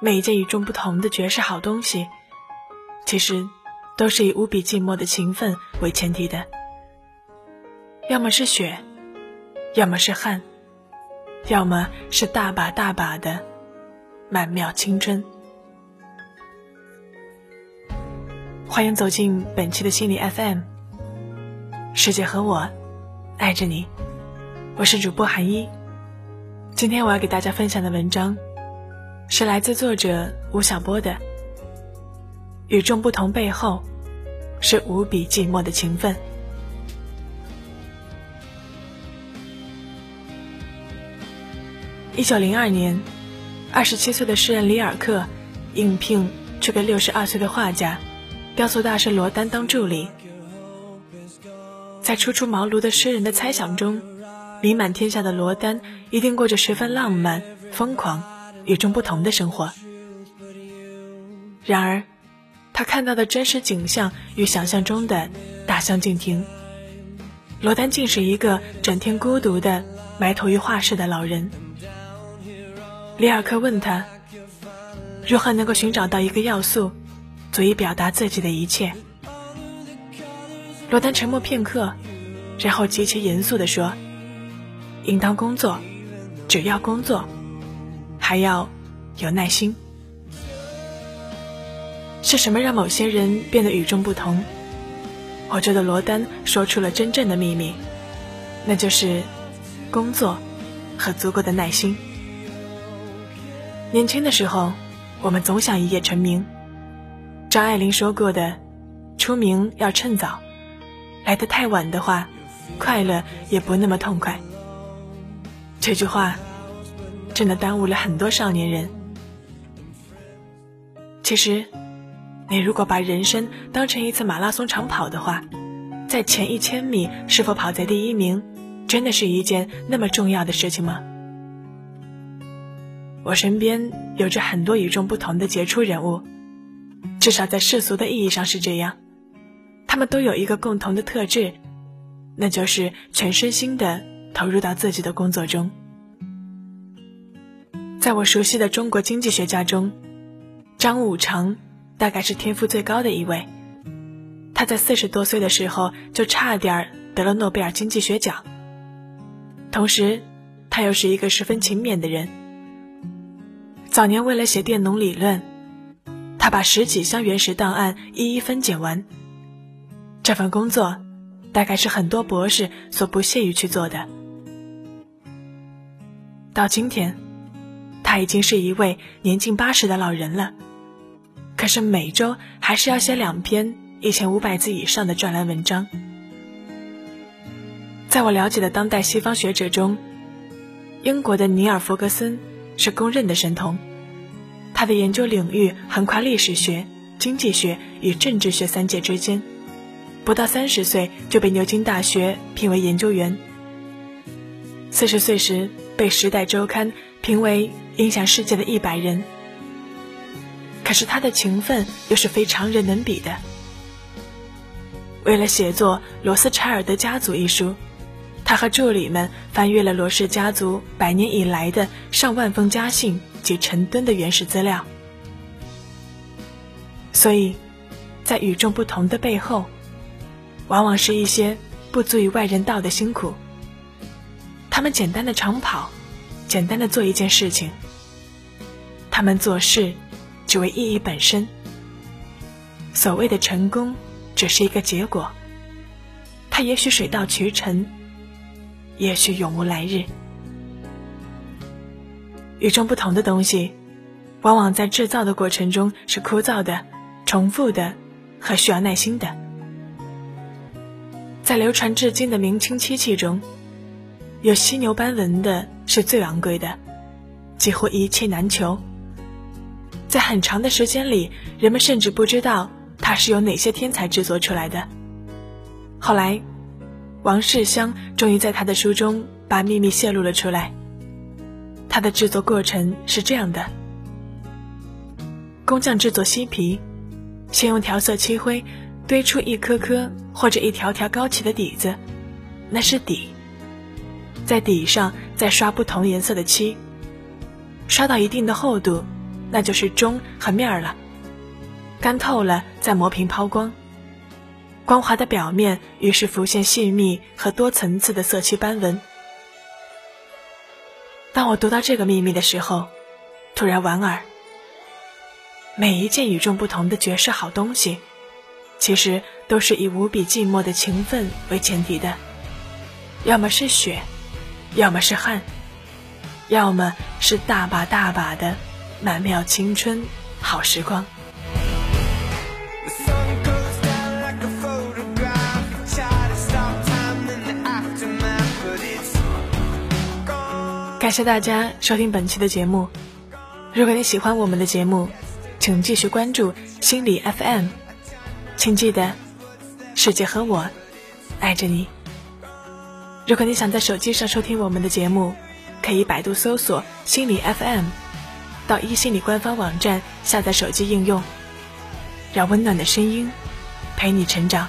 每一件与众不同的绝世好东西，其实都是以无比寂寞的勤奋为前提的。要么是雪，要么是汗，要么是大把大把的曼妙青春。欢迎走进本期的心理 FM，世界和我爱着你，我是主播韩一。今天我要给大家分享的文章，是来自作者吴晓波的《与众不同背后，是无比寂寞的情分》。一九零二年，二十七岁的诗人里尔克应聘去给六十二岁的画家、雕塑大师罗丹当助理。在初出茅庐的诗人的猜想中。名满天下的罗丹一定过着十分浪漫、疯狂、与众不同的生活。然而，他看到的真实景象与想象中的大相径庭。罗丹竟是一个整天孤独的埋头于画室的老人。里尔克问他：“如何能够寻找到一个要素，足以表达自己的一切？”罗丹沉默片刻，然后极其严肃地说。应当工作，只要工作，还要有耐心。是什么让某些人变得与众不同？我觉得罗丹说出了真正的秘密，那就是工作和足够的耐心。年轻的时候，我们总想一夜成名。张爱玲说过的：“出名要趁早，来得太晚的话，快乐也不那么痛快。”这句话真的耽误了很多少年人。其实，你如果把人生当成一次马拉松长跑的话，在前一千米是否跑在第一名，真的是一件那么重要的事情吗？我身边有着很多与众不同的杰出人物，至少在世俗的意义上是这样。他们都有一个共同的特质，那就是全身心的。投入到自己的工作中。在我熟悉的中国经济学家中，张五常大概是天赋最高的一位。他在四十多岁的时候就差点得了诺贝尔经济学奖。同时，他又是一个十分勤勉的人。早年为了写电农理论，他把十几箱原始档案一一分解完。这份工作，大概是很多博士所不屑于去做的。到今天，他已经是一位年近八十的老人了，可是每周还是要写两篇一千五百字以上的专栏文章。在我了解的当代西方学者中，英国的尼尔·弗格森是公认的神童，他的研究领域横跨历史学、经济学与政治学三界之间，不到三十岁就被牛津大学聘为研究员。四十岁时。被《时代周刊》评为影响世界的一百人，可是他的勤奋又是非常人能比的。为了写作《罗斯柴尔德家族》一书，他和助理们翻阅了罗氏家族百年以来的上万封家信及成吨的原始资料。所以，在与众不同的背后，往往是一些不足以外人道的辛苦。他们简单的长跑，简单的做一件事情。他们做事只为意义本身。所谓的成功，只是一个结果。它也许水到渠成，也许永无来日。与众不同的东西，往往在制造的过程中是枯燥的、重复的和需要耐心的。在流传至今的明清漆器中。有犀牛斑纹的是最昂贵的，几乎一切难求。在很长的时间里，人们甚至不知道它是由哪些天才制作出来的。后来，王世襄终于在他的书中把秘密泄露了出来。它的制作过程是这样的：工匠制作犀皮，先用调色漆灰堆出一颗颗或者一条条高起的底子，那是底。在底上再刷不同颜色的漆，刷到一定的厚度，那就是钟和面儿了。干透了，再磨平抛光，光滑的表面于是浮现细密和多层次的色漆斑纹。当我读到这个秘密的时候，突然莞尔。每一件与众不同的绝世好东西，其实都是以无比寂寞的情分为前提的，要么是血，要么是汗，要么是大把大把的曼妙青春好时光。感谢大家收听本期的节目。如果你喜欢我们的节目，请继续关注心理 FM，请记得，世界和我爱着你。如果你想在手机上收听我们的节目，可以百度搜索心理 FM，到一心理官方网站下载手机应用，让温暖的声音陪你成长。